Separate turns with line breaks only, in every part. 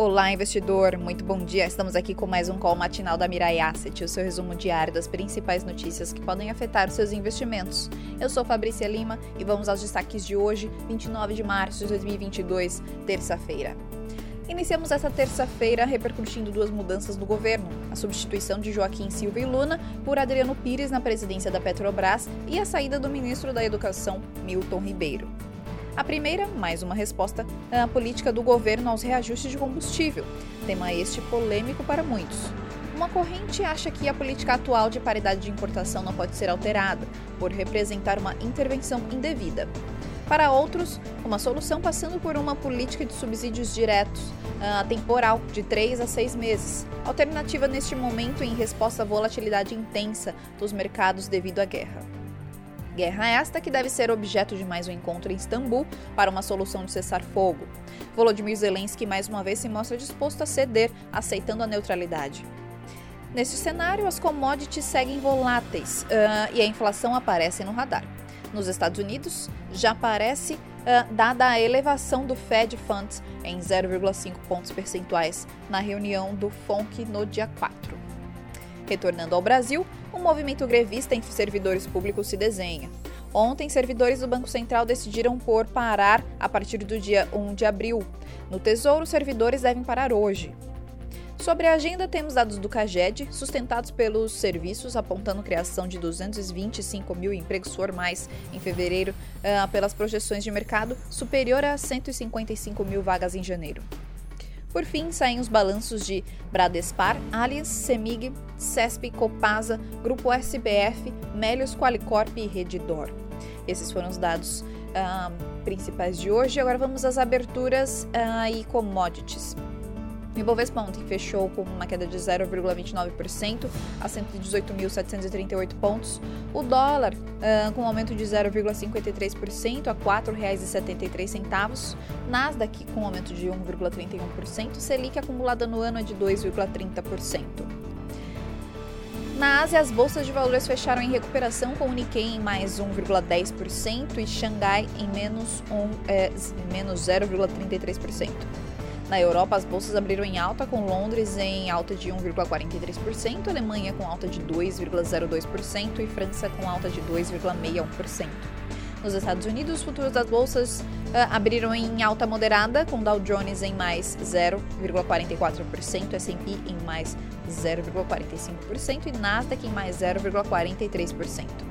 Olá, investidor. Muito bom dia. Estamos aqui com mais um call matinal da Mirai Asset, o seu resumo diário das principais notícias que podem afetar os seus investimentos. Eu sou Fabrícia Lima e vamos aos destaques de hoje, 29 de março de 2022, terça-feira. Iniciamos esta terça-feira repercutindo duas mudanças no governo: a substituição de Joaquim Silva e Luna por Adriano Pires na presidência da Petrobras e a saída do ministro da Educação, Milton Ribeiro. A primeira, mais uma resposta à política do governo aos reajustes de combustível, tema este polêmico para muitos. Uma corrente acha que a política atual de paridade de importação não pode ser alterada, por representar uma intervenção indevida. Para outros, uma solução passando por uma política de subsídios diretos, uh, temporal, de 3 a 6 meses, alternativa neste momento em resposta à volatilidade intensa dos mercados devido à guerra. Guerra esta que deve ser objeto de mais um encontro em Istambul para uma solução de cessar-fogo. Volodymyr Zelensky mais uma vez se mostra disposto a ceder, aceitando a neutralidade. Neste cenário, as commodities seguem voláteis uh, e a inflação aparece no radar. Nos Estados Unidos, já aparece uh, dada a elevação do Fed Funds em 0,5 pontos percentuais na reunião do FONC no dia 4. Retornando ao Brasil, um movimento grevista entre servidores públicos se desenha. Ontem, servidores do Banco Central decidiram por parar a partir do dia 1 de abril. No Tesouro, servidores devem parar hoje. Sobre a agenda, temos dados do CAGED, sustentados pelos serviços, apontando criação de 225 mil empregos formais em fevereiro, uh, pelas projeções de mercado, superior a 155 mil vagas em janeiro. Por fim, saem os balanços de Bradespar, Allianz, Semig, CESP, Copasa, Grupo SBF, Melios, Qualicorp e Redditor. Esses foram os dados uh, principais de hoje. Agora vamos às aberturas uh, e commodities. O Ibovespa ontem fechou com uma queda de 0,29% a 118.738 pontos. O dólar uh, com um aumento de 0,53% a R$ 4,73. Nasdaq com um aumento de 1,31%. Selic acumulada no ano é de 2,30%. Na Ásia, as bolsas de valores fecharam em recuperação, com o Nikkei em mais 1,10% e Xangai em menos, é, menos 0,33%. Na Europa, as bolsas abriram em alta, com Londres em alta de 1,43%, Alemanha com alta de 2,02% e França com alta de 2,61%. Nos Estados Unidos, os futuros das bolsas uh, abriram em alta moderada, com Dow Jones em mais 0,44%, S&P em mais 0,45% e Nasdaq em mais 0,43%.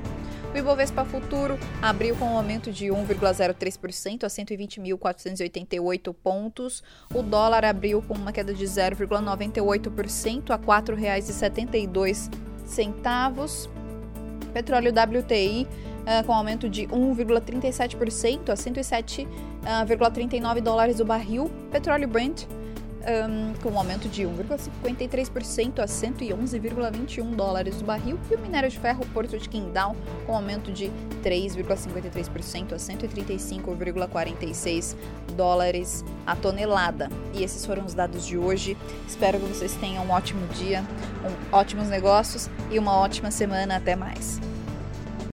O Ibovespa Futuro abriu com um aumento de 1,03% a 120.488 pontos. O dólar abriu com uma queda de 0,98% a R$ 4,72. Petróleo WTI uh, com aumento de 1,37% a 107,39 dólares o barril. Petróleo Brent um, com um aumento de 1,53% a 111,21 dólares o barril, e o minério de ferro Porto de Qingdao com um aumento de 3,53% a 135,46 dólares a tonelada. E esses foram os dados de hoje. Espero que vocês tenham um ótimo dia, um, ótimos negócios e uma ótima semana. Até mais.